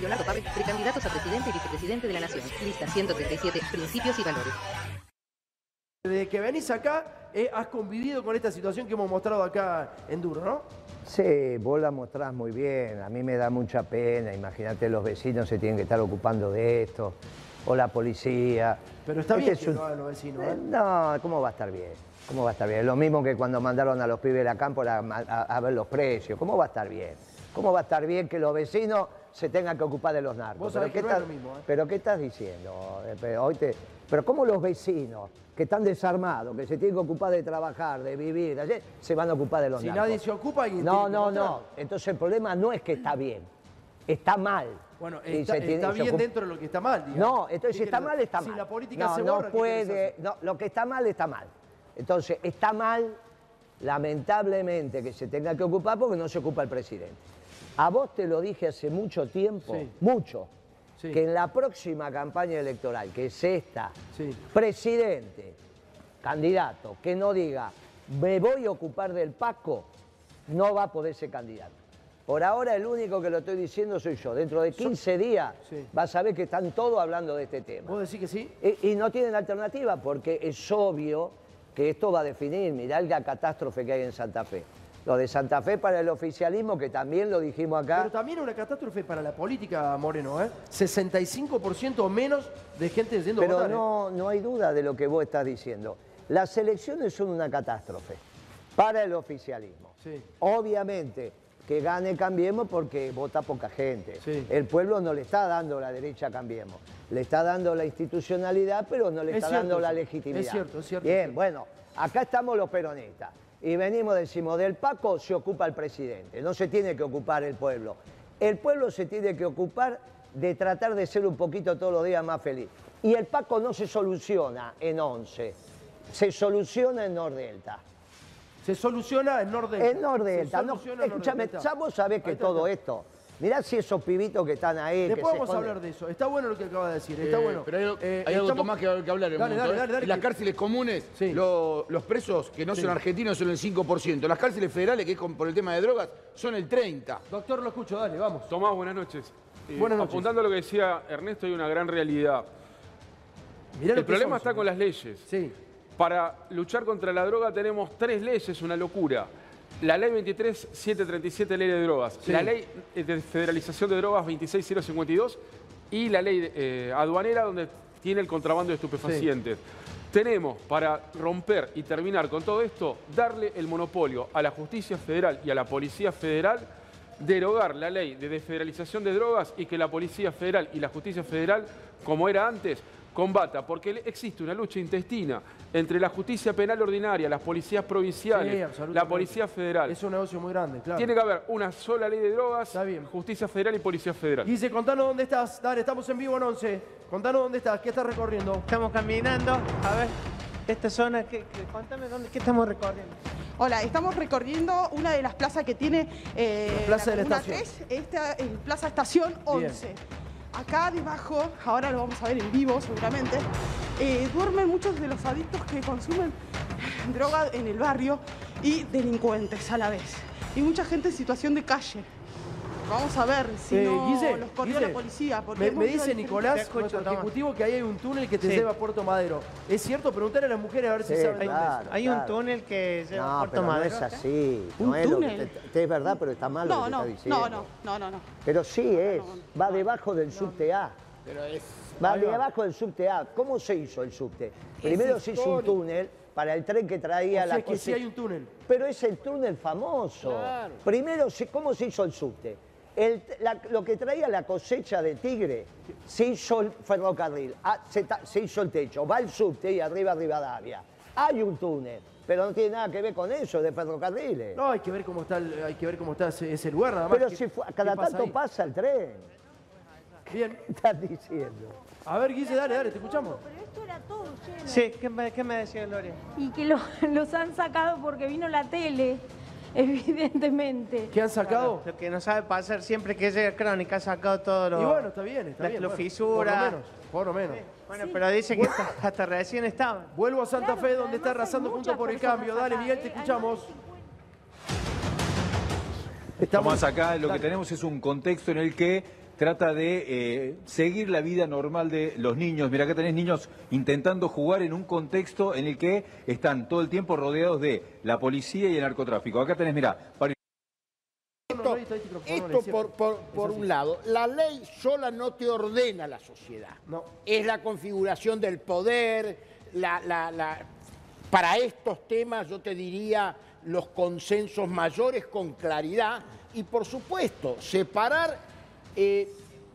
Leonardo Pablo, precandidatos a presidente y vicepresidente de la Nación. Lista 137, principios y valores. Desde que venís acá, eh, has convivido con esta situación que hemos mostrado acá en Duro, ¿no? Sí, vos la mostrás muy bien. A mí me da mucha pena. Imagínate, los vecinos se tienen que estar ocupando de esto. O la policía. Pero está Este bien es que un- no los vecinos, ¿eh? Eh, No, ¿cómo va a estar bien? ¿Cómo va a estar bien? Lo mismo que cuando mandaron a los pibes de la campo a, a- a ver los precios. ¿Cómo va a estar bien? ¿Cómo va a estar bien que los vecinos se tengan que ocupar de los narcos? ¿Pero qué no estás- lo mismo, ¿eh? ¿Pero qué estás diciendo? Eh, Pero, hoy te- pero ¿cómo los vecinos que están desarmados, que se tienen que ocupar de trabajar, de vivir, de ayer, se van a ocupar de los Si narcos? nadie se ocupa, alguien No, no, no. Entonces el problema no es que está bien, está mal. Bueno, Y está, tiene- está bien dentro de lo que está mal, digamos. No, entonces si ¿Qué está mal, está Si mal. la política no, se borra, ¿qué querés puede, no, lo que está mal, está mal. Entonces, está mal, lamentablemente, que se tenga que ocupar porque no se ocupa el presidente. A vos te lo dije hace mucho tiempo, Sí. mucho, Sí. que en la próxima campaña electoral, que es esta, Sí. presidente, candidato, que no diga, me voy a ocupar del Paco, no va a poder ser candidato. Por ahora el único que lo estoy diciendo soy yo. Dentro de 15 días Sí. vas a ver que están todos hablando de este tema. ¿Vos decís que sí? Y, y no tienen alternativa porque es obvio que esto va a definir, mirá la catástrofe que hay en Santa Fe. Lo de Santa Fe para el oficialismo, que también lo dijimos acá. Pero también una catástrofe para la política, Moreno, ¿eh? 65% o menos de gente yendo a Pero votar. ¿eh? no, no hay duda de lo que vos estás diciendo. Las elecciones son una catástrofe para el oficialismo. Sí. Obviamente que gane Cambiemos porque vota poca gente. Sí. El pueblo no le está dando la derecha a Cambiemos. Le está dando la institucionalidad, pero no le Es está cierto dando la legitimidad. Es cierto, es cierto, Bien, bueno, acá estamos los peronistas. Y venimos, decimos, del Paco se ocupa el presidente, no se tiene que ocupar el pueblo. El pueblo se tiene que ocupar de tratar de ser un poquito todos los días más feliz. Y el Paco no se soluciona en 11, se soluciona en Nordelta. Se soluciona en Nordelta. En Nordelta, no, escúchame, ya vos sabés que todo esto, mirá si esos pibitos que están ahí, que Después se vamos a hablar de eso. Está bueno lo que acaba de decir. Está Eh, bueno. Pero hay, Eh, hay algo estamos- más que, que hablar. en un Dale, momento, dale, ¿eh? dale, dale, En las que- cárceles comunes, Sí. lo- los presos que no Sí. son argentinos son el 5%. Las cárceles federales, que es con- por el tema de drogas, son el 30%. Doctor, lo escucho, dale, vamos. Tomás, buenas noches. Eh, Buenas noches. Apuntando a lo que decía Ernesto, hay una gran realidad. Mirá El que problema son, está con las leyes. Sí. Para luchar contra la droga tenemos tres leyes, una locura. La ley 23737, ley de drogas. Sí. La ley de federalización de drogas 26052 y la ley eh, aduanera donde tiene el contrabando de estupefacientes. Tenemos para romper y terminar con todo esto, darle el monopolio a la justicia federal y a la policía federal, derogar la ley de desfederalización de drogas y que la policía federal y la justicia federal, como era antes, combata, porque existe una lucha intestina entre la justicia penal ordinaria, las policías provinciales, la policía federal. Es un negocio muy grande, claro. Tiene que haber una sola ley de drogas, Está bien. justicia federal y policía federal. Guise, contanos dónde estás. Dale, estamos en vivo en 11. Contanos dónde estás. ¿Qué estás recorriendo? Estamos caminando, a ver, esta zona, que- contame dónde, qué estamos recorriendo. Hola, estamos recorriendo una de las plazas que tiene eh, La plaza de la estación. 3, esta es Plaza Estación 11. Acá debajo, ahora lo vamos a ver en vivo seguramente, eh, duermen muchos de los adictos que consumen droga en el barrio y delincuentes a la vez. Y mucha gente en situación de calle. Vamos a ver si Eh, no Guise, los corrió Guise, la policía. porque Me, dice Nicolás, nuestro toma. ejecutivo, que ahí hay un túnel que te Sí. lleva a Puerto Madero. ¿Es cierto? Preguntar a las mujeres a ver si Sí, saben dónde claro. es. Hay un claro. túnel que lleva a Puerto pero no Madero. es así. ¿Un No es, lo que te- te- es verdad, pero está mal lo No, que te no, está diciendo. no, no, no, no, no. Pero sí es. no, Va debajo del subte A. Pero es... Va va. debajo del subte A. ¿Cómo se hizo el subte? Primero se hizo un túnel para el tren que traía O sea la que sí cosecha. hay un túnel. Pero es el túnel famoso. Primero, se- ¿cómo se hizo el subte? El- la- lo que traía la cosecha de tigre, se hizo el ferrocarril, ah, se, ta- se hizo el techo, va el subte y arriba Rivadavia. Hay un túnel, pero no tiene nada que ver con eso, de ferrocarriles. No, hay que ver cómo está, el- hay que ver cómo está ese, ese lugar nada más. pero ¿Qué- si fue- cada pasa tanto ahí? pasa el tren. Bien. ¿Qué estás diciendo? A ver, Guise, dale, dale, te escuchamos. Pero esto era todo lleno. Sí, ¿qué me, qué me decía Gloria? Y que lo- los han sacado porque vino la tele, evidentemente. ¿Qué han sacado? Lo que no sabe pasar siempre que llega Crónica ha sacado todo lo... Y bueno, está bien, está las bien. bueno, fisuras. Por lo menos, por lo menos. Bueno, pero dice que hasta, hasta recién estaban. Vuelvo a Santa Claro, Fe, donde está arrasando junto por el cambio. Dale, acá, Miguel, ¿eh? te escuchamos. 50. Estamos acá, lo que tenemos es un contexto en el que trata de eh, seguir la vida normal de los niños. Mira, acá tenés niños intentando jugar en un contexto en el que están todo el tiempo rodeados de la policía y el narcotráfico. Acá tenés, mira, Esto decía. por, un lado. La ley sola no te ordena la sociedad. No. Es la configuración del poder, la, la- la- para estos temas yo te diría los consensos mayores con claridad y por supuesto separar... eh,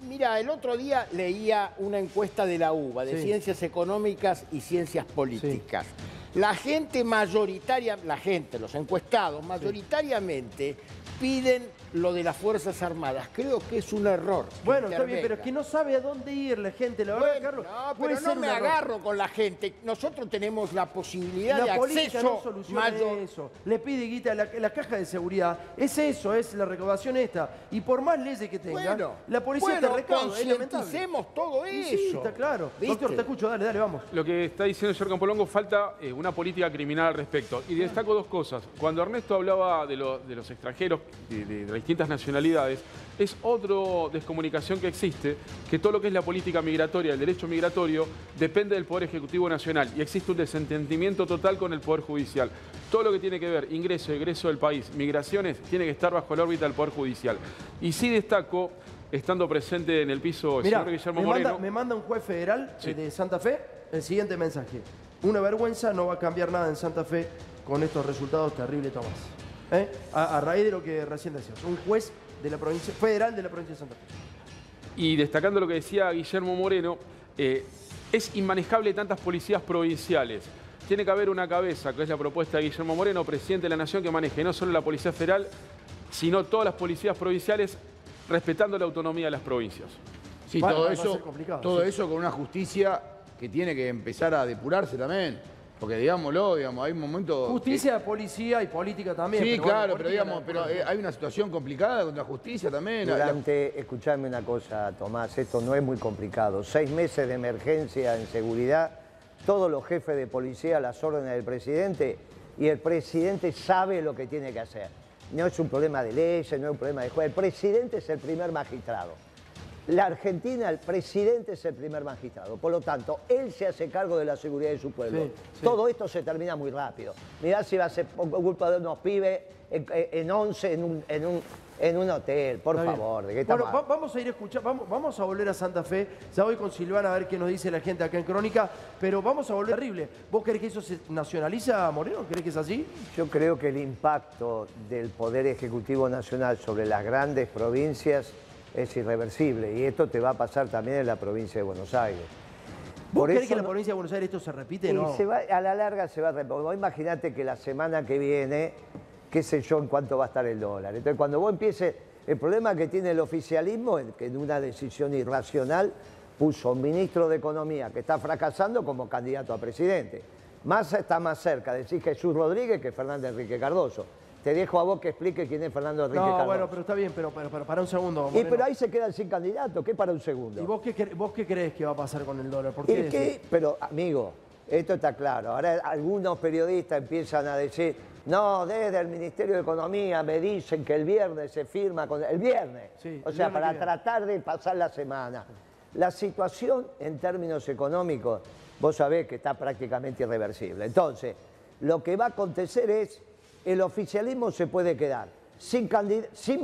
mira, el otro día leía una encuesta de la UBA, de Sí. Ciencias Económicas y Ciencias Políticas. La gente mayoritaria, la gente, los encuestados, mayoritariamente piden lo de las Fuerzas Armadas. Creo que es un error. Bueno, está bien, pero es que no sabe a dónde ir la gente, la verdad, Bueno, Carlos. no, pero no me agarro con la gente. Nosotros tenemos la posibilidad de La política acceso no soluciona mayor. eso. Le pide guita, la, la caja de seguridad es eso, es la recaudación esta. Y por más leyes que tenga, Bueno, la policía bueno, te recauda, concienticemos todo eso. Sí, está claro. ¿Viste? Doctor, te escucho, dale, dale, vamos. Lo que está diciendo el señor Campolongo, falta eh, una política criminal al respecto. Y destaco dos cosas. Cuando Ernesto hablaba de, lo- de los extranjeros, de, de- de distintas nacionalidades, es otra descomunicación que existe, que todo lo que es la política migratoria, el derecho migratorio, depende del Poder Ejecutivo Nacional. Y existe un desentendimiento total con el Poder Judicial. Todo lo que tiene que ver ingreso egreso del país, migraciones, tiene que estar bajo la órbita del Poder Judicial. Y sí destaco, estando presente en el piso el Mira, señor Guillermo me Moreno... manda, me manda un juez federal Sí. eh, de Santa Fe el siguiente mensaje. Una vergüenza, no va a cambiar nada en Santa Fe con estos resultados terribles, Tomás. ¿Eh? A, a raíz de lo que recién decías. Un juez de la provincia, federal de la provincia de Santa Fe. Y destacando lo que decía Guillermo Moreno, eh, es inmanejable tantas policías provinciales. Tiene que haber una cabeza, que es la propuesta de Guillermo Moreno, presidente de la Nación, que maneje no solo la Policía Federal, sino todas las policías provinciales, respetando la autonomía de las provincias. Sí, Va- todo va a eso, ser complicado, todo sí. eso con una justicia que tiene que empezar a depurarse también. Porque digámoslo, digamos, hay un momento. que- Justicia, policía y política también. Sí, pero bueno, claro, pero digamos, la- pero eh, hay una situación complicada con la justicia también. La- Durante, escuchadme una cosa, Tomás, esto no es muy complicado. Seis meses de emergencia en seguridad, todos los jefes de policía, las órdenes del presidente, y el presidente sabe lo que tiene que hacer. No es un problema de leyes, no es un problema de juez. El presidente es el primer magistrado. La Argentina, el presidente es el primer magistrado. Por lo tanto, él se hace cargo de la seguridad de su pueblo. Sí, sí. Todo esto se termina muy rápido. Mirá si va a ser culpa de unos pibes en, en 11 en un, en un, en un hotel. Por Está favor, ¿de qué Bueno, va- vamos a ir a escuchar, vamos, vamos a volver a Santa Fe. Ya voy con Silvana a ver qué nos dice la gente acá en Crónica, pero vamos a volver terrible. ¿Vos crees que eso se nacionaliza, Moreno? ¿Crees que es así? Yo creo que el impacto del Poder Ejecutivo Nacional sobre las grandes provincias es irreversible y esto te va a pasar también en la provincia de Buenos Aires. ¿Vos Por crees eso que en la provincia de Buenos Aires esto se repite? No. se va- a la larga se va a repetir. Imagínate que la semana que viene, qué sé yo, en cuánto va a estar el dólar. Entonces, cuando vos empieces, el problema que tiene el oficialismo es que en una decisión irracional puso a un ministro de Economía que está fracasando como candidato a presidente. Massa está más cerca de decir Jesús Rodríguez que Fernández Enrique Cardoso. Te dejo a vos que explique quién es Fernando Enrique No, Cardoso. bueno, pero está bien, pero, pero, pero para un segundo. Y pero ahí se quedan sin candidato, ¿qué para un segundo? ¿Y vos qué, vos qué crees que va a pasar con el dólar? ¿Por ¿Y qué? Pero, amigo, esto está claro. Ahora algunos periodistas empiezan a decir, no, desde el Ministerio de Economía me dicen que el viernes se firma con... El viernes. Sí, o sea, para tratar de pasar la semana. La situación en términos económicos, vos sabés que está prácticamente irreversible. Entonces, lo que va a acontecer es, el oficialismo se puede quedar sin,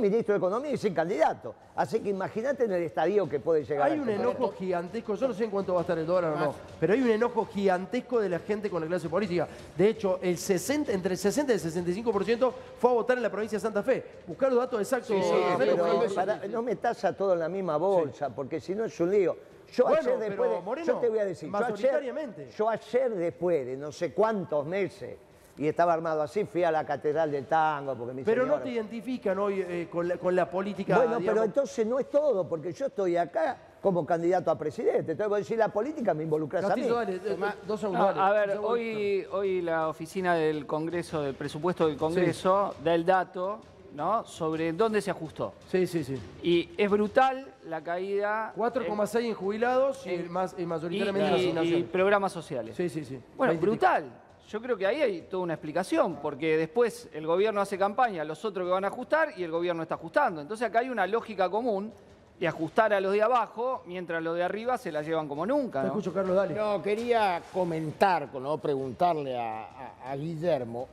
ministro de Economía y sin candidato. Así que imagínate en el estadio que puede llegar. Hay a un enojo gigantesco, yo no sé en cuánto va a estar el dólar o no, pero hay un enojo gigantesco de la gente con la clase política. De hecho, el 60, entre el 60 y el 65% fue a votar en la provincia de Santa Fe. Buscar los datos exactos. Sí, pero para- no metas a todo en la misma bolsa, porque si no es un lío. Yo Bueno, ayer pero, después de- Moreno, yo te voy a decir, yo ayer, mayoritariamente. yo ayer después de no sé cuántos meses, y estaba armado así, fui a la Catedral del Tango, porque mi Pero no te identifican hoy eh, con, la, con la política. Bueno, digamos. pero entonces no es todo, porque yo estoy acá como candidato a presidente. Entonces voy a decir, la política me involucras a mí. Dale, dos segundos. No, a ver, hoy, hoy la oficina del Congreso, del presupuesto del Congreso, da el dato ¿no? sobre dónde se ajustó. Sí, sí, sí. Y es brutal la caída. 4,6 en jubilados y, en- el más, y y, mayoritariamente en y- y asignaciones. programas sociales. Sí, sí, sí. Bueno, 20 y pico. brutal. Yo creo que ahí hay toda una explicación, porque después el gobierno hace campaña, los otros que van a ajustar y el gobierno está ajustando. Entonces acá hay una lógica común y ajustar a los de abajo, mientras los de arriba se la llevan como nunca. ¿no? Carlos, dale. No, quería comentar, no preguntarle a, a- a Guillermo.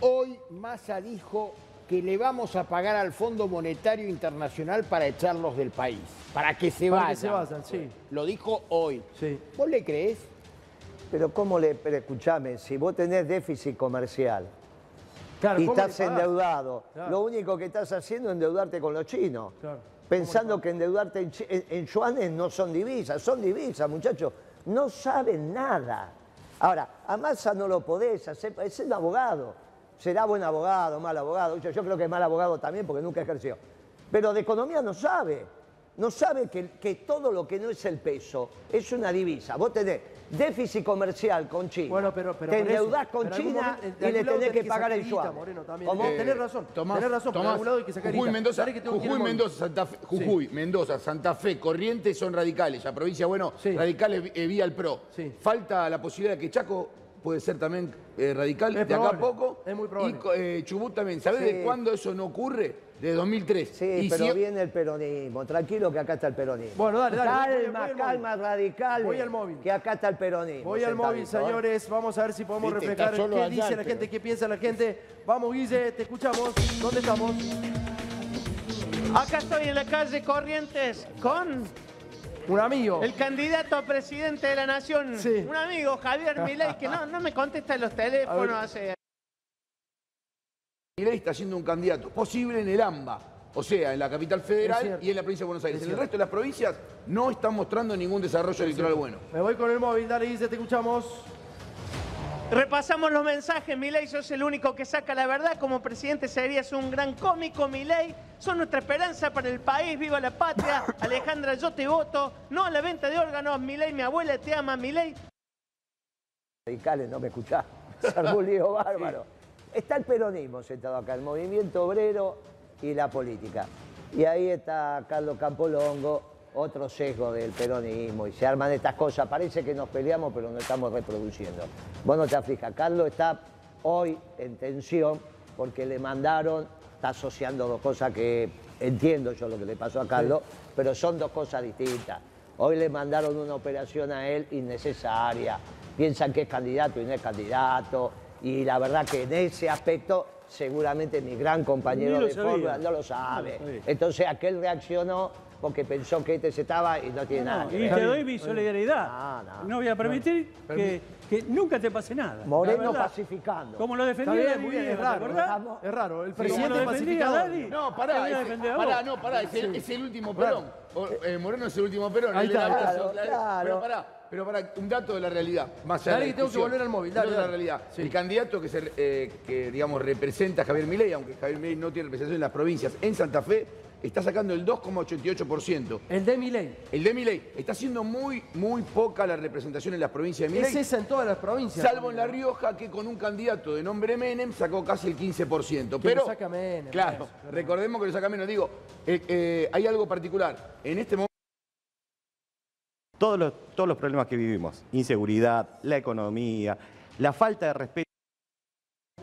Hoy Massa dijo que le vamos a pagar al Fondo Monetario Internacional para echarlos del país, para que se Para vayan. que se vayan, sí. Lo dijo hoy. Sí. ¿Vos le crees? Pero cómo le, pero escuchame, si vos tenés déficit comercial Claro, y ¿cómo le estás endeudado, Claro. lo único que estás haciendo es endeudarte con los chinos. Claro. Pensando que endeudarte en, en- en yuanes no son divisas, son divisas, muchachos. No saben nada. Ahora, a Massa no lo podés hacer, es un abogado. Será buen abogado, mal abogado. Yo, yo creo que es mal abogado también porque nunca ejerció. Pero de economía no sabe. No sabe que, que todo lo que no es el peso es una divisa. Vos tenés déficit comercial con China. Bueno, pero, pero te endeudás con pero China momento, y le tenés que pagar el yuan. Moreno, también. ¿Cómo? Eh, tenés razón, Tomás, tenés razón, Tomás, de algún lado hay que sacar Jujuy. Mendoza, que Jujuy, Santa Fe, Jujuy, Mendoza, Santa Fe, Corrientes son radicales. La provincia, bueno, radicales eh, vía el PRO. Falta la posibilidad de que Chaco puede ser también eh, radical Es de acá a poco. es muy probable. Y eh, Chubut también. ¿Sabés Sí. de cuándo eso no ocurre? De 2003. Sí, Y pero si- viene el peronismo. Tranquilo que acá está el peronismo. Bueno, dale, dale, voy- voy Calma, calma, radicales. Voy al móvil. Que acá está el peronismo. Voy al móvil, señores. Vamos a ver si podemos Viste, reflejar qué allá dice la gente, qué piensa la gente. Vamos, Guille, te escuchamos. ¿Dónde estamos? Acá estoy en la calle Corrientes con Un amigo. el candidato a presidente de la nación. Sí. Un amigo, Javier Milei, que no, no me contesta los teléfonos hace... Milei está siendo un candidato posible en el AMBA, o sea, en la capital federal y en la provincia de Buenos Aires. Es En el resto de las provincias no están mostrando ningún desarrollo electoral bueno. Me voy con el móvil. Dale, Guille, te escuchamos. Repasamos los mensajes, Milei, sos el único que saca la verdad. Como presidente serías un gran cómico, Milei. Son nuestra esperanza para el país. ¡Viva la patria! Alejandra, yo te voto. No a la venta de órganos, Milei. Mi abuela te ama, Milei. Radicales, no me escuchás. Se armó un lío bárbaro. Está el peronismo sentado acá, el movimiento obrero y la política. Y ahí está Carlos Campolongo, otro sesgo del peronismo. Y se arman estas cosas. Parece que nos peleamos, pero nos estamos reproduciendo. Vos no te aflijas. Carlos está hoy en tensión porque le mandaron, está asociando dos cosas que entiendo yo lo que le pasó a Carlos, pero son dos cosas distintas. Hoy le mandaron una operación a él innecesaria. Piensan que es candidato y no es candidato. Y la verdad que en ese aspecto seguramente mi gran compañero de fórmula no lo No lo sabe. Entonces aquel reaccionó porque pensó que este se estaba y no tiene nada No, que y ver. te doy mi solidaridad. No, voy a permitir que, que nunca te pase nada. Moreno verdad. pacificando. Como lo defendía muy bien, es Villa, ¿te raro, acordás? es raro. El presidente. Dali. No, pará, es, pará, no, pará, es el, es el último perón. O- eh, Moreno es el último perón. Ahí el de la está, abrazo, claro, claro. Pero pará, pero pará, un dato de la realidad. Más allá Dale de la que tengo que volver al móvil, dale, de la realidad. Sí. El candidato que, se, eh, que, digamos, representa a Javier Milei, aunque Javier Milei no tiene representación en las provincias, en Santa Fe, está sacando el 2,88%. El de Milei. El de Milei. Está siendo muy, muy poca la representación en las provincias de Es Milei. esa en todas las provincias. Salvo en La Rioja, que con un candidato de nombre Menem sacó casi el 15%. Que Pero, lo saca Menem, claro, recordemos que lo saca menos. Digo, eh, eh, hay algo particular. En este momento... todos los, todos los problemas que vivimos, inseguridad, la economía, la falta de respeto.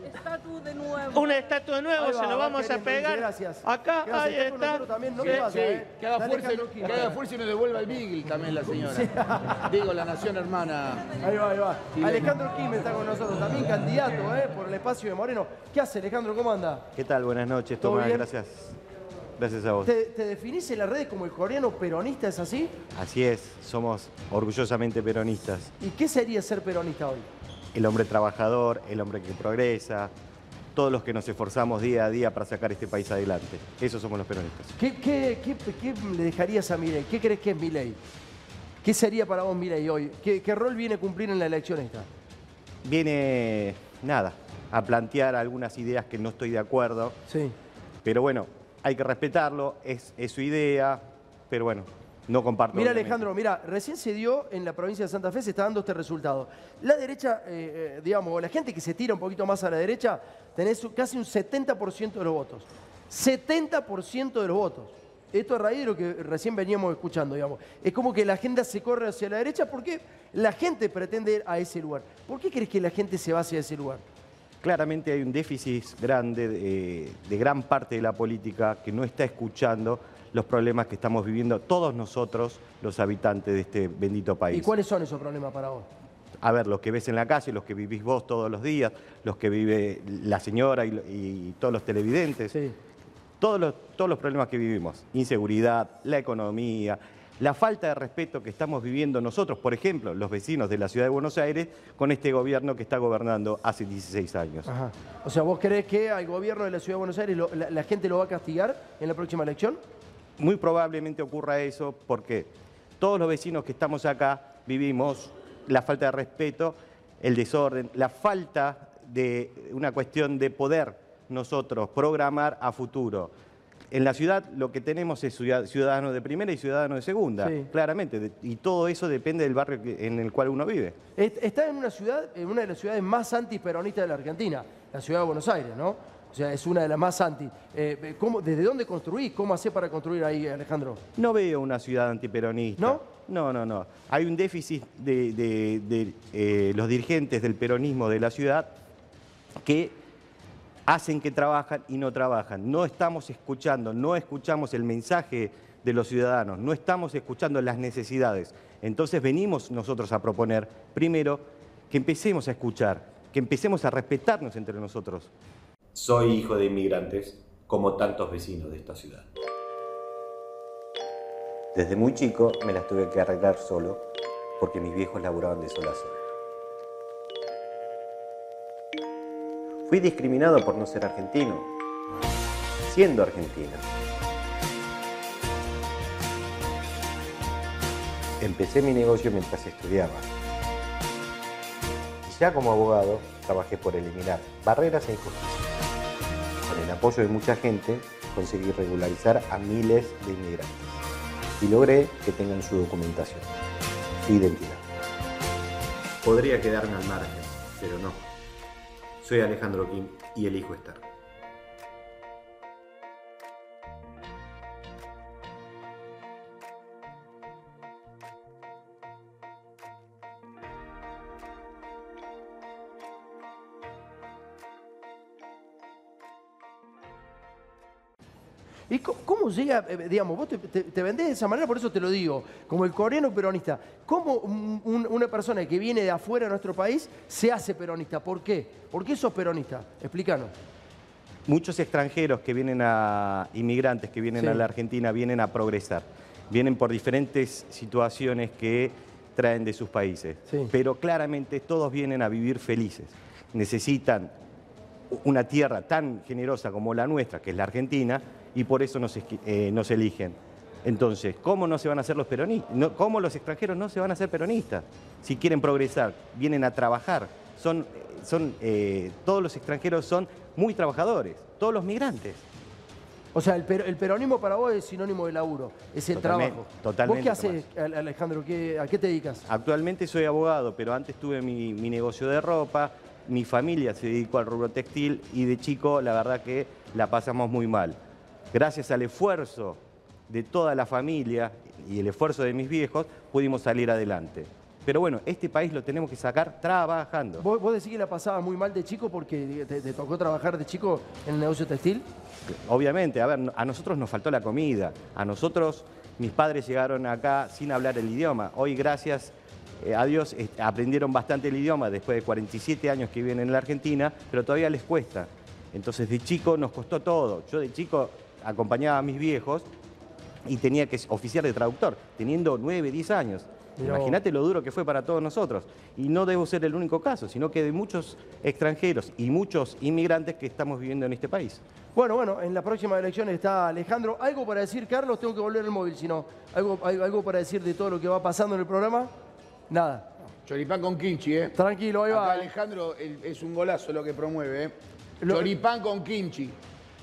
Estatua de nuevo. Una estatua de nuevo, se lo va, vamos a pegar. gracias. Acá, Gracias, ahí está también, no Sí, Sí, eh. que haga, fuerza, que haga fuerza y nos devuelva el Beagle también la señora. Digo, la nación hermana. Ahí va, ahí va. Sí, Alejandro Kim está con nosotros, también candidato ¿eh? por el espacio de Moreno. ¿Qué hace Alejandro? ¿Cómo anda? ¿Qué tal? Buenas noches, ¿Todo Tomás. bien? Gracias. Gracias a vos. ¿Te, te definís en las redes como el coreano peronista, es así? Así es, somos orgullosamente peronistas. ¿Y qué sería ser peronista hoy? El hombre trabajador, el hombre que progresa, todos los que nos esforzamos día a día para sacar este país adelante. Esos somos los peronistas. ¿Qué, qué, qué, qué le dejarías a Milei? ¿Qué crees que es Milei? ¿Qué sería para vos Milei hoy? ¿Qué, qué rol viene a cumplir en la elección esta? Viene, nada, a plantear algunas ideas que no estoy de acuerdo. Sí. Pero bueno, hay que respetarlo, es, es su idea, pero bueno, no comparto. Mira obviamente. Alejandro, mira, recién se dio en la provincia de Santa Fe, se está dando este resultado. La derecha, eh, eh, digamos, o la gente que se tira un poquito más a la derecha, tenés casi un 70% de los votos. 70% de los votos. Esto es raíz de lo que recién veníamos escuchando, digamos. Es como que la agenda se corre hacia la derecha porque la gente pretende ir a ese lugar. ¿Por qué crees que la gente se va hacia ese lugar? Claramente hay un déficit grande de, de gran parte de la política que no está escuchando los problemas que estamos viviendo todos nosotros, los habitantes de este bendito país. ¿Y cuáles son esos problemas para vos? a ver, los que ves en la calle, los que vivís vos todos los días, los que vive la señora y, y todos los televidentes, todos, los, todos los problemas que vivimos, inseguridad, la economía, la falta de respeto que estamos viviendo nosotros, por ejemplo, los vecinos de la ciudad de Buenos Aires, con este gobierno que está gobernando hace 16 años. Ajá. O sea, ¿vos crees que al gobierno de la ciudad de Buenos Aires lo- la, la gente lo va a castigar en la próxima elección? Muy probablemente ocurra eso porque todos los vecinos que estamos acá vivimos la falta de respeto, el desorden, la falta de una cuestión de poder nosotros programar a futuro. En la ciudad lo que tenemos es ciudad- ciudadanos de primera y ciudadanos de segunda, Sí. claramente, y todo eso depende del barrio en el cual uno vive. Est- Está en una ciudad, en una de las ciudades más antiperonistas de la Argentina, la ciudad de Buenos Aires, ¿no? O sea, es una de las más anti. Eh, ¿cómo- ¿Desde dónde construís? ¿Cómo hacés para construir ahí, Alejandro? No veo una ciudad antiperonista. ¿No? No, no, no. Hay un déficit de, de- de, eh, los dirigentes del peronismo de la ciudad que hacen que trabajan y no trabajan. No estamos escuchando, no escuchamos el mensaje de los ciudadanos, no estamos escuchando las necesidades. Entonces venimos nosotros a proponer, primero, que empecemos a escuchar, que empecemos a respetarnos entre nosotros. Soy hijo de inmigrantes, como tantos vecinos de esta ciudad. Desde muy chico me las tuve que arreglar solo porque mis viejos laburaban de sol a sol. Fui discriminado por no ser argentino, siendo argentino. Empecé mi negocio mientras estudiaba. Y ya como abogado trabajé por eliminar barreras e injusticias. Con el apoyo de mucha gente conseguí regularizar a miles de inmigrantes y logré que tengan su documentación, su identidad. Podría quedarme al margen, pero no. Soy Alejandro Kim y elijo estar. Co- cómo llega, eh, digamos, vos te, te- te vendés de esa manera, por eso te lo digo, como el coreano peronista, ¿cómo un- un- una persona que viene de afuera de nuestro país se hace peronista? ¿Por qué? ¿Por qué sos peronista? Explícanos. Muchos extranjeros que vienen a, inmigrantes que vienen Sí. a la Argentina, vienen a progresar. Vienen por diferentes situaciones que traen de sus países. Pero claramente todos vienen a vivir felices. Necesitan una tierra tan generosa como la nuestra, que es la Argentina, y por eso nos, eh, nos eligen. Entonces, ¿cómo no se van a hacer los peronistas? No, ¿Cómo los extranjeros no se van a hacer peronistas? Si quieren progresar, vienen a trabajar. Son, son, eh, todos los extranjeros son muy trabajadores, todos los migrantes. O sea, el, per- el peronismo para vos es sinónimo de laburo, es el Totalmente, trabajo. totalmente, ¿Vos qué haces, Al- Alejandro? ¿Qué- ¿A qué te dedicas? Actualmente soy abogado, pero antes tuve mi, mi negocio de ropa, mi familia se dedicó al rubro textil y de chico la verdad que la pasamos muy mal. Gracias al esfuerzo de toda la familia y el esfuerzo de mis viejos pudimos salir adelante. Pero bueno, este país lo tenemos que sacar trabajando. ¿Vos, vos decís que la pasabas muy mal de chico porque te, te tocó trabajar de chico en el negocio textil? Obviamente, a ver, a nosotros nos faltó la comida. A nosotros, mis padres llegaron acá sin hablar el idioma. Hoy, gracias a Dios, eh, aprendieron bastante el idioma después de 47 años que viven en la Argentina, pero todavía les cuesta. Entonces, de chico nos costó todo. Yo de chico acompañaba a mis viejos y tenía que oficiar de traductor, teniendo 9, 10 años. Imagínate lo duro que fue para todos nosotros. Y no debo ser el único caso, sino que de muchos extranjeros y muchos inmigrantes que estamos viviendo en este país. Bueno, bueno, en la próxima elección está Alejandro. ¿Algo para decir, Carlos? Tengo que volver al móvil, si no. ¿Algo, algo, algo para decir de todo lo que va pasando en el programa? Nada. Choripán con kimchi, ¿eh? Tranquilo, ahí va. Acá Alejandro el- es un golazo lo que promueve, ¿eh? Lo- Choripán con kimchi.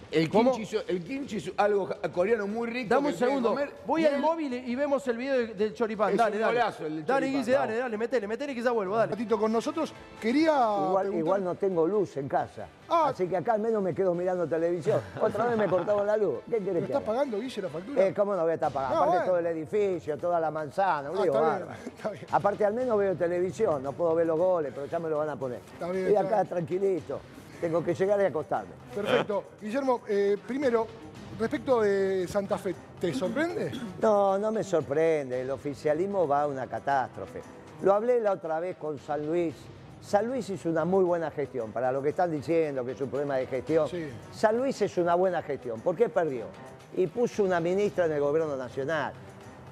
El ¿Cómo? kimchi, el kimchi es algo coreano muy rico. Dame un que segundo. comer. Voy Y al móvil y vemos el video de- del choripán. Es dale, un dale. golazo el del dale, choripán, Guise, dale, dale. Metele, metele que ya vuelvo, dale. ratito con nosotros. Quería Igual, preguntar- igual no tengo luz en casa. Así que acá al menos me quedo mirando televisión. Otra vez me cortaron la luz. ¿Qué ¿Me querés que estás haga? pagando, Guille, la factura? Eh, ¿Cómo no voy a estar pagando? No, Aparte bueno. todo el edificio, toda la manzana, un Ah, lío está bien, bárbaro. está bien. Aparte al menos veo televisión, no puedo ver los goles, pero ya me lo van a poner. Está bien, Estoy está acá bien. tranquilito. Tengo que llegar y acostarme. Perfecto. Guillermo, eh, primero, respecto de Santa Fe, ¿te sorprende? No, no me sorprende. El oficialismo va a una catástrofe. Lo hablé la otra vez con San Luis. San Luis hizo una muy buena gestión. Para lo que están diciendo que es un problema de gestión. San Luis es una buena gestión. ¿Por qué perdió? Y puso una ministra en el gobierno nacional.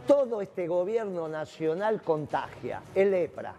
Todo este gobierno nacional contagia. El EPRA.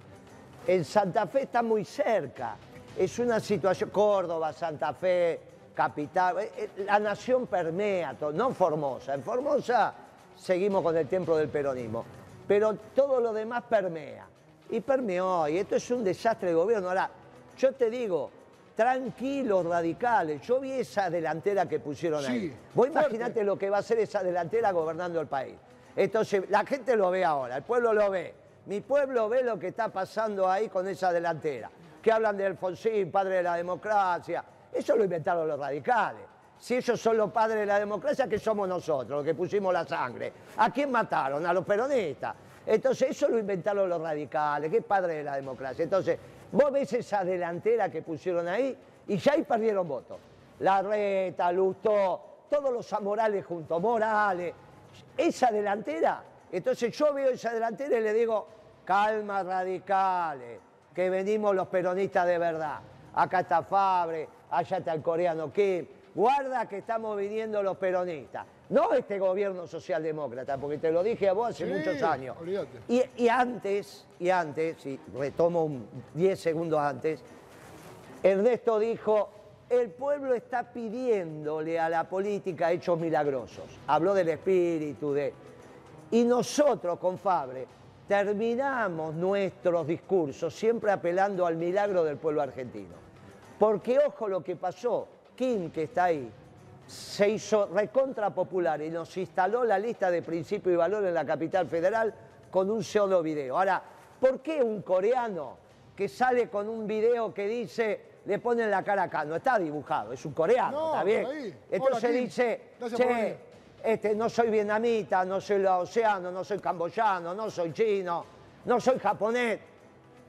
En Santa Fe está muy cerca. Es una situación. Córdoba, Santa Fe, capital. eh, eh, La nación permea, todo, no Formosa. En Formosa seguimos con el templo del peronismo. Pero todo lo demás permea. Y permeó. Y esto es un desastre de gobierno. Ahora, yo te digo, tranquilos radicales. Yo vi esa delantera que pusieron Sí, ahí. Vos fuerte. imaginate lo que va a hacer esa delantera gobernando el país. Entonces, la gente lo ve ahora, el pueblo lo ve. Mi pueblo ve lo que está pasando ahí con esa delantera. Que hablan de Alfonsín, padre de la democracia. Eso lo inventaron los radicales. Si ellos son los padres de la democracia, ¿qué somos nosotros, los que pusimos la sangre? ¿A quién mataron? A los peronistas. Entonces, eso lo inventaron los radicales, que es padre de la democracia. Entonces, vos ves esa delantera que pusieron ahí y ya ahí perdieron votos. La Reta, Lustó, todos los amorales juntos, Morales. Esa delantera, entonces yo veo esa delantera y le digo, calma radicales, que venimos los peronistas de verdad. Acá está Fabre, allá está el coreano Kim. Guarda que estamos viniendo los peronistas. No este gobierno socialdemócrata, porque te lo dije a vos hace Sí, muchos años. Y, y antes, y antes, y retomo un 10 segundos antes, Ernesto dijo, el pueblo está pidiéndole a la política hechos milagrosos. Habló del espíritu, de... Y nosotros con Fabre terminamos nuestros discursos siempre apelando al milagro del pueblo argentino. Porque ojo lo que pasó, Kim que está ahí, se hizo recontra popular y nos instaló la lista de principios y valores en la capital federal con un solo video. Ahora, ¿por qué un coreano que sale con un video que dice, le ponen la cara acá? No está dibujado, es un coreano, No, ¿está bien? Entonces Hola, dice, che, venir". Este, no soy vietnamita, no soy laosiano, no soy camboyano, no soy chino, no soy japonés.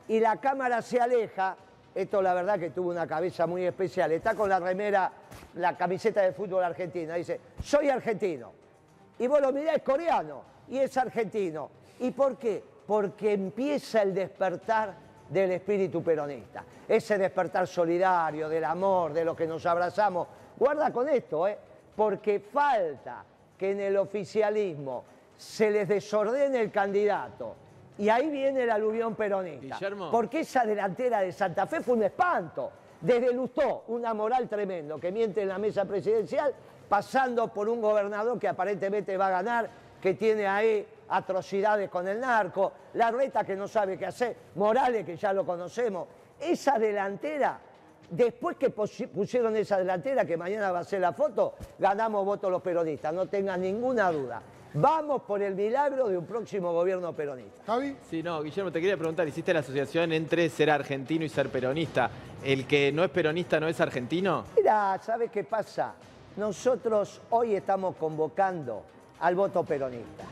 Y la cámara se aleja, esto la verdad que tuvo una cabeza muy especial, está con la remera, la camiseta de fútbol argentina, dice, soy argentino. Y vos lo mirás, es coreano y es argentino. ¿Y por qué? Porque empieza el despertar del espíritu peronista. Ese despertar solidario, del amor, de lo que nos abrazamos. Guarda con esto, ¿eh? porque falta que en el oficialismo se les desordene el candidato. Y ahí viene el aluvión peronista. Guillermo. Porque esa delantera de Santa Fe fue un espanto. Desde Lustó, una moral tremendo, que miente en la mesa presidencial, pasando por un gobernador que aparentemente va a ganar, que tiene ahí atrocidades con el narco, la reta que no sabe qué hacer, Morales que ya lo conocemos. Esa delantera, después que pusieron esa delantera, que mañana va a ser la foto, ganamos votos los peronistas, no tengan ninguna duda. Vamos por el milagro de un próximo gobierno peronista. Javi. Sí, no, Guillermo, te quería preguntar, ¿hiciste la asociación entre ser argentino y ser peronista? ¿El que no es peronista no es argentino? Mira, ¿sabes qué pasa? Nosotros hoy estamos convocando al voto peronista,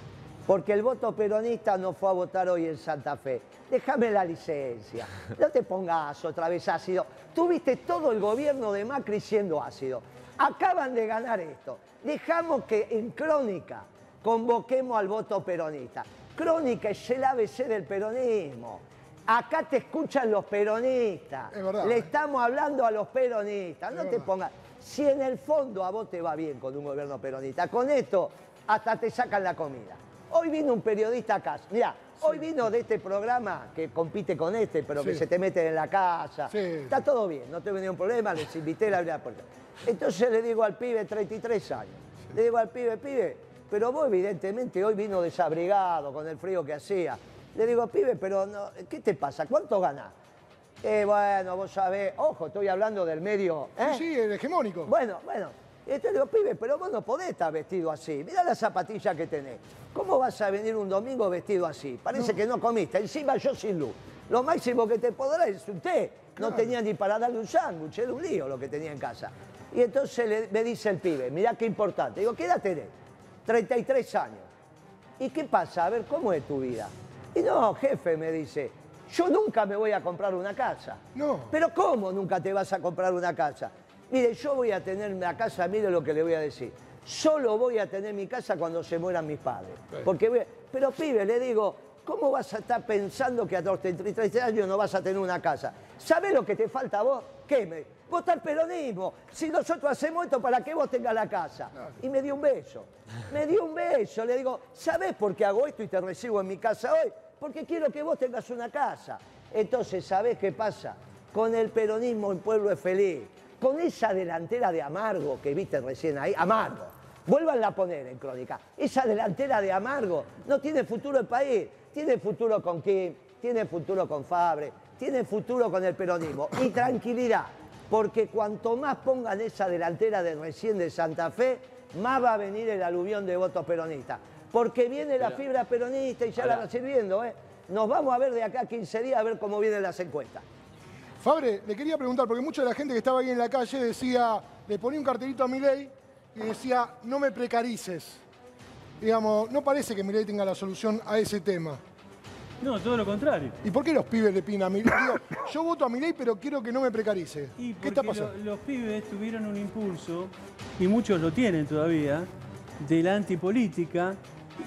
porque el voto peronista no fue a votar hoy en Santa Fe. Déjame la licencia, no te pongas otra vez ácido. Tuviste todo el gobierno de Macri siendo ácido. Acaban de ganar esto. Dejamos que en Crónica convoquemos al voto peronista. Crónica es el ABC del peronismo. Acá te escuchan los peronistas. verdad. Le estamos hablando a los peronistas. No te pongas. Si en el fondo a vos te va bien con un gobierno peronista, con esto hasta te sacan la comida. Hoy vino un periodista acá. Mira, hoy vino de este programa que compite con este, pero que Sí. se te meten en la casa. Sí. Está todo bien, no tengo ningún problema, les invité a la puerta. Entonces le digo al pibe, 33 años, le digo al pibe, pibe, pero vos evidentemente hoy vino desabrigado con el frío que hacía. Le digo, pibe, pero no, ¿qué te pasa? ¿Cuánto ganás? Eh, bueno, vos sabés, ojo, estoy hablando del medio. ¿eh? Sí, sí, el hegemónico. Bueno, bueno. Y entonces digo, pibe, pero vos no podés estar vestido así. Mirá la zapatilla que tenés. ¿Cómo vas a venir un domingo vestido así? Parece que no comiste. Encima yo sin luz. Lo máximo que te podrá es un té. No tenía ni para darle un sándwich, era un lío lo que tenía en casa. Y entonces le- me dice el pibe, mirá qué importante. Digo, ¿qué edad tenés? 33 años. ¿Y qué pasa? A ver, ¿cómo es tu vida? Y no, jefe, me dice, yo nunca me voy a comprar una casa. No. ¿Pero cómo nunca te vas a comprar una casa? Mire, yo voy a tener una casa, mire lo que le voy a decir. Solo voy a tener mi casa cuando se mueran mis padres. Porque, pero pibe, le digo, ¿cómo vas a estar pensando que a los 33 años no vas a tener una casa? ¿Sabés lo que te falta a vos? ¿Qué? Me, votar peronismo. Si nosotros hacemos esto para que vos tengas la casa. Y me dio un beso. Me dio un beso. Le digo, ¿sabés por qué hago esto y te recibo en mi casa hoy? Porque quiero que vos tengas una casa. Entonces, ¿sabés qué pasa? Con el peronismo el pueblo es feliz. Con esa delantera de Amargo que viste recién ahí, Amargo. Vuélvanla a poner en crónica. Esa delantera de Amargo no tiene futuro el país. Tiene futuro con Kim, tiene futuro con Fabre, tiene futuro con el peronismo. Y tranquilidad, porque cuanto más pongan esa delantera de recién de Santa Fe, más va a venir el aluvión de votos peronistas. Porque viene la fibra peronista y ya la va sirviendo, ¿eh? Nos vamos a ver de acá a 15 días a ver cómo vienen las encuestas. Fabre, le quería preguntar, porque mucha de la gente que estaba ahí en la calle decía, le ponía un cartelito a Milei y decía, no me precarices. Digamos, no parece que Milei tenga la solución a ese tema. No, todo lo contrario. ¿Y por qué los pibes le piden a Milei? Yo voto a Milei, pero quiero que no me precarice. ¿Qué está pasando? lo- los pibes tuvieron un impulso, y muchos lo tienen todavía, de la antipolítica,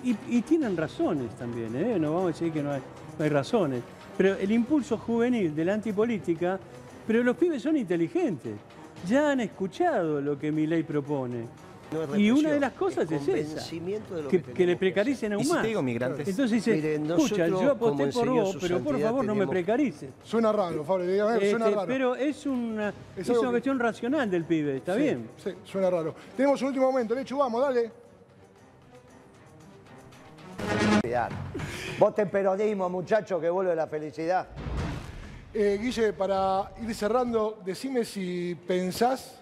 y, y tienen razones también, ¿eh? no vamos a decir que no hay, no hay razones, pero el impulso juvenil de la antipolítica, pero los pibes son inteligentes, ya han escuchado lo que mi ley propone. No y una de las cosas es es, esa, convencimiento de lo que, que que le precaricen aún ¿Y si más. te digo migrantes? Entonces dice, Miren, escucha, yo aposté por vos, pero por favor no me precarices. Suena raro, Fabre, dígame, suena Este, raro. Pero es una, Es una que- cuestión racional del pibe, ¿está Sí, bien? Sí, suena raro. Tenemos un último momento, Lechu, vamos, dale. Cuidar. Voten peronismo, muchachos, que vuelve la felicidad. Eh, Guille, para ir cerrando, decime si pensás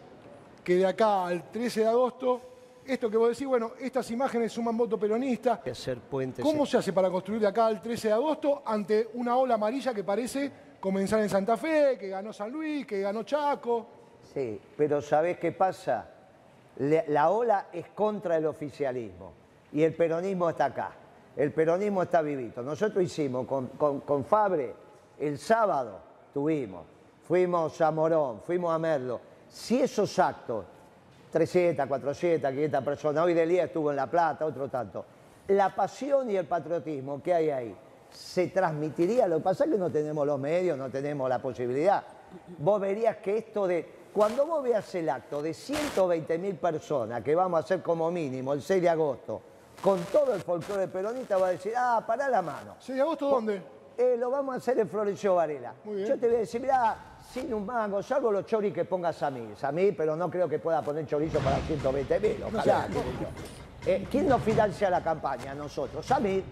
que de acá al 13 de agosto, esto que vos decís, bueno, estas imágenes suman voto peronista. Hacer puentes. ¿Cómo se hace para construir de acá al 13 de agosto ante una ola amarilla que parece comenzar en Santa Fe, que ganó San Luis, que ganó Chaco? Sí, pero ¿sabés qué pasa? La ola es contra el oficialismo y el peronismo está acá. El peronismo está vivito. Nosotros hicimos con, Fabre el sábado, tuvimos, fuimos a Morón, fuimos a Merlo. Si esos actos, 300, 400, 500 personas, hoy del día estuvo en La Plata, otro tanto, la pasión y el patriotismo que hay ahí se transmitiría. Lo que pasa es que no tenemos los medios, no tenemos la posibilidad. Vos verías que esto de. Cuando vos veas el acto de 120 mil personas que vamos a hacer como mínimo el 6 de agosto, con todo el folclore peronista, va a decir, ah, pará la mano. ¿6 de agosto dónde? Eh, lo vamos a hacer en Florencio Varela. bien. Yo te voy a decir, mirá, sin un mango, salvo los choris que pongas a mí. A mí, pero no creo que pueda poner chorizo para 120 mil. Ojalá. Eh, ¿Quién nos financia la campaña? Nosotros. A mí.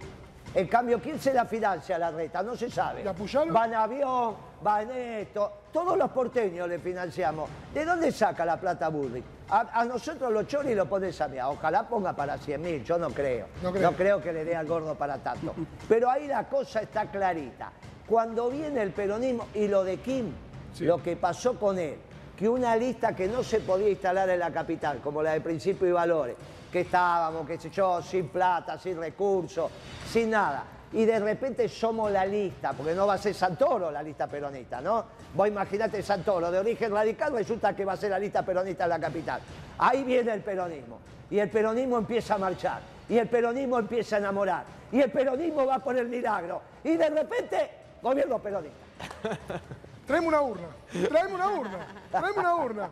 En cambio, ¿quién se la financia la reta? No se sabe. ¿La Va en avión, va en esto. Todos los porteños le financiamos. ¿De dónde saca la plata Burri? A, a nosotros los choris lo pones a mí. Ojalá ponga para 100 mil, yo no creo. No no creo. creo que le dé al gordo para tanto. Pero ahí la cosa está clarita. Cuando viene el peronismo y lo de Kim, lo que pasó con él, que una lista que no se podía instalar en la capital, como la de Principio y Valores, que estábamos, qué sé yo, sin plata, sin recursos, sin nada. Y de repente somos la lista, porque no va a ser Santoro la lista peronista, ¿no? Vos imaginate Santoro, de origen radical, resulta que va a ser la lista peronista en la capital. Ahí viene el peronismo. Y el peronismo empieza a marchar. Y el peronismo empieza a enamorar. Y el peronismo va por el milagro. Y de repente, gobierno peronista. Traeme una urna, traeme una urna, traeme una urna.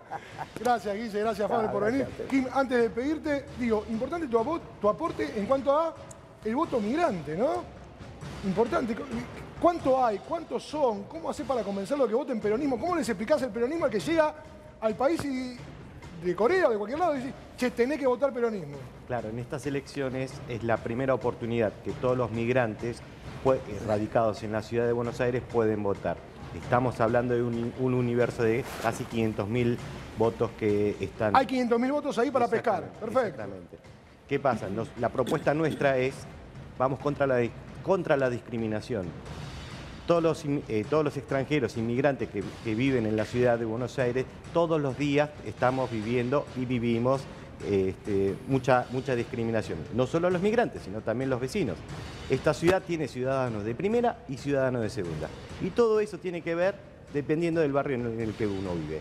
Gracias, Guille, gracias, Fabre, Ah, por venir. Kim, antes de pedirte, digo, importante tu, tu aporte en cuanto a el voto migrante, ¿no? Importante. ¿Cuánto hay? ¿Cuántos son? ¿Cómo hacer para convencerlo que voten peronismo? ¿Cómo les explicás el peronismo al que llega al país y de Corea o de cualquier lado y dice, che, tenés que votar peronismo? Claro, en estas elecciones es la primera oportunidad que todos los migrantes radicados en la ciudad de Buenos Aires pueden votar. Estamos hablando de un, un universo de casi 500.000 votos que están... Hay 500.000 votos ahí para pescar. Perfecto. Exactamente. ¿Qué pasa? Nos- la propuesta nuestra es, vamos contra la, contra la discriminación. Todos los, eh, todos los extranjeros, inmigrantes que, que viven en la ciudad de Buenos Aires, todos los días estamos viviendo y vivimos este, mucha, mucha discriminación. No solo los migrantes, sino también los vecinos. Esta ciudad tiene ciudadanos de primera y ciudadanos de segunda. Y todo eso tiene que ver dependiendo del barrio en el que uno vive.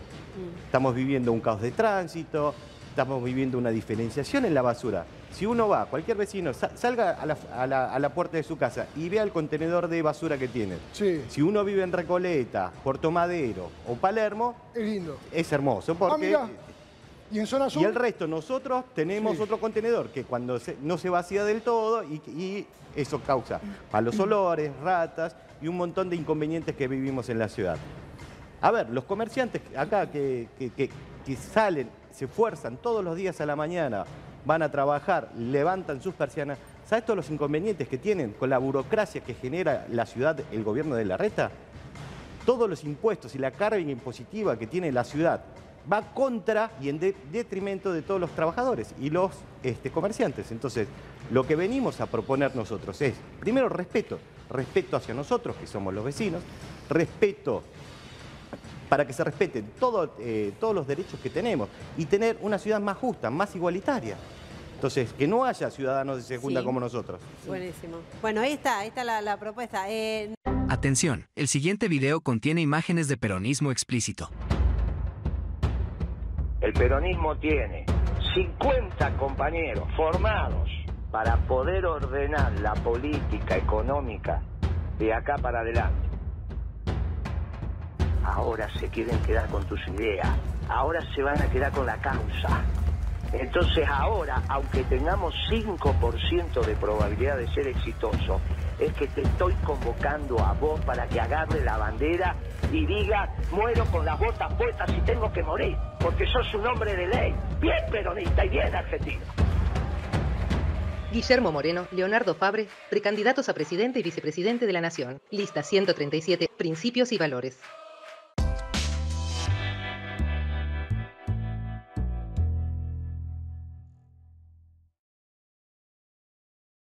Estamos viviendo un caos de tránsito, estamos viviendo una diferenciación en la basura. Si uno va, cualquier vecino, sa- salga a la, a la- a la puerta de su casa y vea el contenedor de basura que tiene. Si uno vive en Recoleta, Puerto Madero o Palermo, Es lindo. es hermoso Ah, porque... mirá. ¿Y en zona sur? Y el resto, nosotros tenemos Sí. otro contenedor que cuando se- no se vacía del todo y, y eso causa malos olores, ratas y un montón de inconvenientes que vivimos en la ciudad. A ver, los comerciantes acá que, que- que- que salen, se esfuerzan todos los días a la mañana, van a trabajar, levantan sus persianas, ¿sabes todos los inconvenientes que tienen con la burocracia que genera la ciudad, el gobierno de la reta? Todos los impuestos y la carga impositiva que tiene la ciudad va contra y en de- detrimento de todos los trabajadores y los este, comerciantes. Entonces, lo que venimos a proponer nosotros es, primero, respeto, respeto hacia nosotros, que somos los vecinos, respeto para que se respeten todo, eh, todos los derechos que tenemos y tener una ciudad más justa, más igualitaria. Entonces, que no haya ciudadanos de segunda Sí. como nosotros. Buenísimo. Bueno, ahí está, ahí está la, la propuesta. Eh, Atención, el siguiente video contiene imágenes de peronismo explícito. El peronismo tiene 50 compañeros formados para poder ordenar la política económica de acá para adelante. Ahora se quieren quedar con tus ideas, ahora se van a quedar con la causa. Entonces ahora, aunque tengamos 5% de probabilidad de ser exitoso, es que te estoy convocando a vos para que agarre la bandera y diga, muero con las botas puestas y tengo que morir, porque sos un hombre de ley, bien peronista y bien argentino. Guillermo Moreno, Leonardo Fabre, precandidatos a presidente y vicepresidente de la Nación. Lista 137, Principios y Valores.